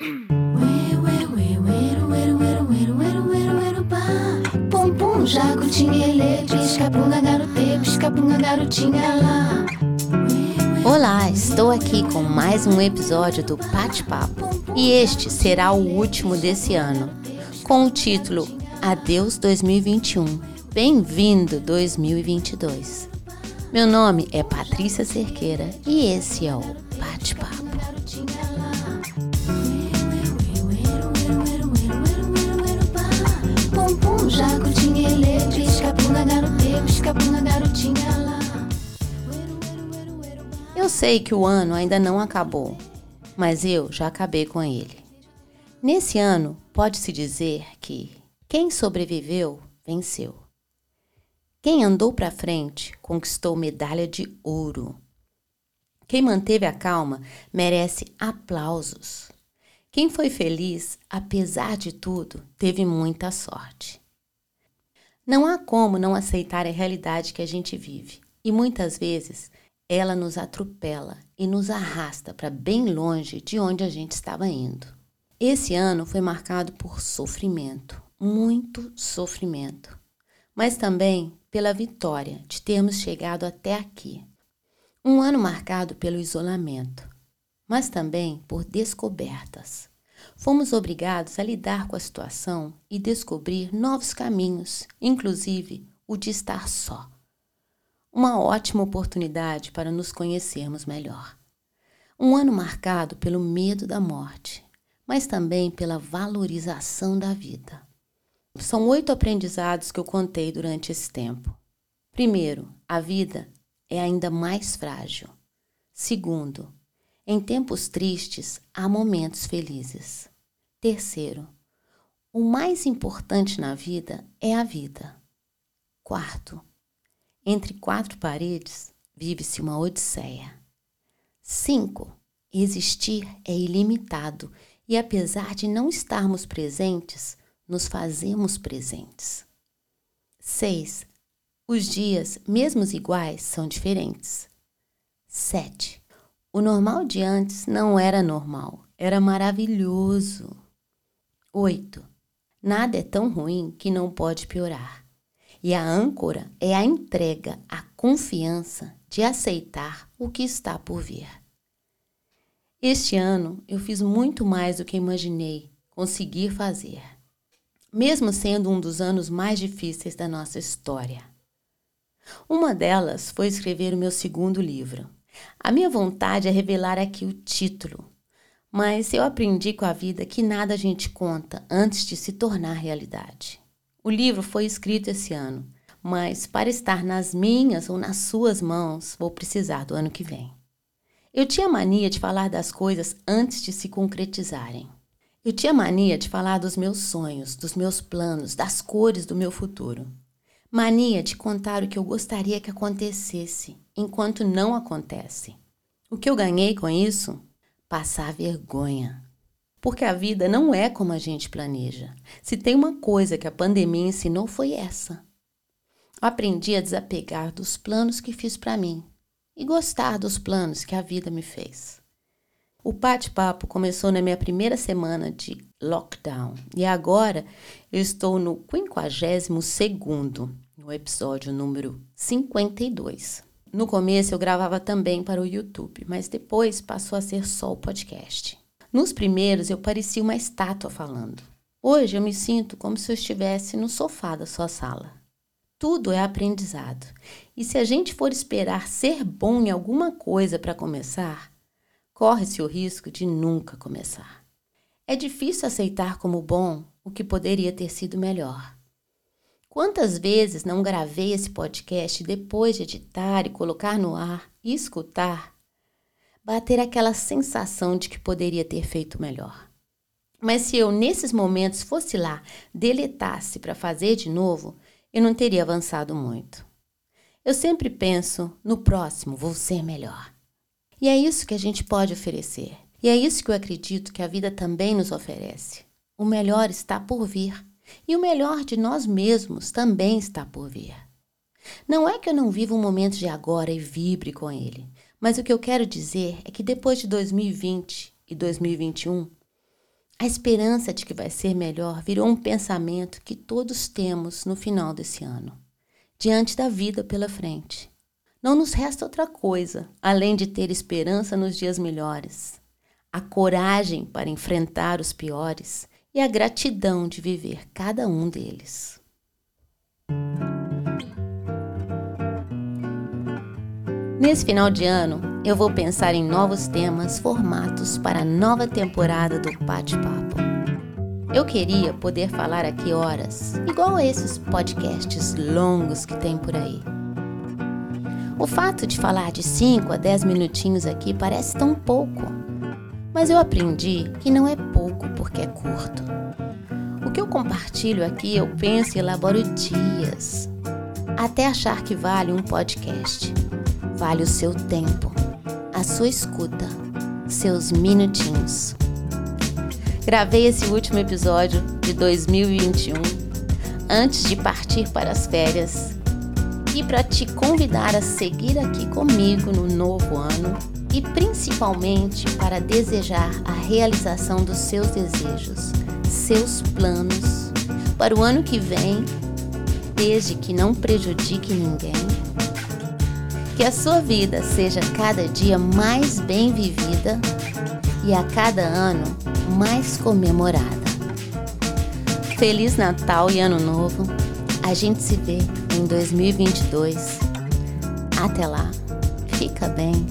Pum pum, lá. Olá, estou aqui com mais um episódio do Pate Papo e este será o último desse ano, com o título Adeus 2021. Bem-vindo 2022. Meu nome é Patrícia Cerqueira e esse é o Bate Papo. Eu sei que o ano ainda não acabou, mas eu já acabei com ele. Nesse ano, pode-se dizer que quem sobreviveu, venceu. Quem andou para frente, conquistou medalha de ouro. Quem manteve a calma merece aplausos. Quem foi feliz, apesar de tudo, teve muita sorte. Não há como não aceitar a realidade que a gente vive, e muitas vezes ela nos atropela e nos arrasta para bem longe de onde a gente estava indo. Esse ano foi marcado por sofrimento, muito sofrimento, mas também pela vitória de termos chegado até aqui. Um ano marcado pelo isolamento, mas também por descobertas. Fomos obrigados a lidar com a situação e descobrir novos caminhos, inclusive o de estar só uma ótima oportunidade para nos conhecermos melhor. Um ano marcado pelo medo da morte, mas também pela valorização da vida. São oito aprendizados que eu contei durante esse tempo. Primeiro, a vida é ainda mais frágil. Segundo, em tempos tristes há momentos felizes. Terceiro, o mais importante na vida é a vida. Quarto, entre quatro paredes vive-se uma odisseia. 5. Existir é ilimitado e, apesar de não estarmos presentes, nos fazemos presentes. 6. Os dias, mesmo iguais, são diferentes. 7. O normal de antes não era normal, era maravilhoso. 8. Nada é tão ruim que não pode piorar. E a âncora é a entrega, a confiança de aceitar o que está por vir. Este ano eu fiz muito mais do que imaginei conseguir fazer, mesmo sendo um dos anos mais difíceis da nossa história. Uma delas foi escrever o meu segundo livro. A minha vontade é revelar aqui o título, mas eu aprendi com a vida que nada a gente conta antes de se tornar realidade. O livro foi escrito esse ano, mas para estar nas minhas ou nas suas mãos, vou precisar do ano que vem. Eu tinha mania de falar das coisas antes de se concretizarem. Eu tinha mania de falar dos meus sonhos, dos meus planos, das cores do meu futuro. Mania de contar o que eu gostaria que acontecesse, enquanto não acontece. O que eu ganhei com isso? Passar vergonha. Porque a vida não é como a gente planeja. Se tem uma coisa que a pandemia ensinou foi essa. Aprendi a desapegar dos planos que fiz para mim e gostar dos planos que a vida me fez. O bate-papo começou na minha primeira semana de lockdown e agora eu estou no 52 no episódio número 52. No começo eu gravava também para o YouTube, mas depois passou a ser só o podcast. Nos primeiros eu parecia uma estátua falando. Hoje eu me sinto como se eu estivesse no sofá da sua sala. Tudo é aprendizado. E se a gente for esperar ser bom em alguma coisa para começar, corre-se o risco de nunca começar. É difícil aceitar como bom o que poderia ter sido melhor. Quantas vezes não gravei esse podcast depois de editar e colocar no ar e escutar bater aquela sensação de que poderia ter feito melhor. Mas se eu, nesses momentos, fosse lá, deletasse para fazer de novo, eu não teria avançado muito. Eu sempre penso, no próximo vou ser melhor. E é isso que a gente pode oferecer. E é isso que eu acredito que a vida também nos oferece. O melhor está por vir. E o melhor de nós mesmos também está por vir. Não é que eu não viva o momento de agora e vibre com ele, mas o que eu quero dizer é que depois de 2020 e 2021, A esperança de que vai ser melhor virou um pensamento que todos temos no final desse ano, diante da vida pela frente. Não nos resta outra coisa além de ter esperança nos dias melhores, a coragem para enfrentar os piores e a gratidão de viver cada um deles. Nesse final de ano, eu vou pensar em novos temas, formatos para a nova temporada do Bate-Papo. Eu queria poder falar aqui horas, igual a esses podcasts longos que tem por aí. O fato de falar de 5 a 10 minutinhos aqui parece tão pouco, mas eu aprendi que não é pouco porque é curto. O que eu compartilho aqui eu penso e elaboro dias, até achar que vale um podcast vale o seu tempo, a sua escuta, seus minutinhos. Gravei esse último episódio de 2021 antes de partir para as férias e para te convidar a seguir aqui comigo no novo ano e principalmente para desejar a realização dos seus desejos, seus planos para o ano que vem, desde que não prejudique ninguém que a sua vida seja cada dia mais bem vivida e a cada ano mais comemorada. Feliz Natal e Ano Novo. A gente se vê em 2022. Até lá, fica bem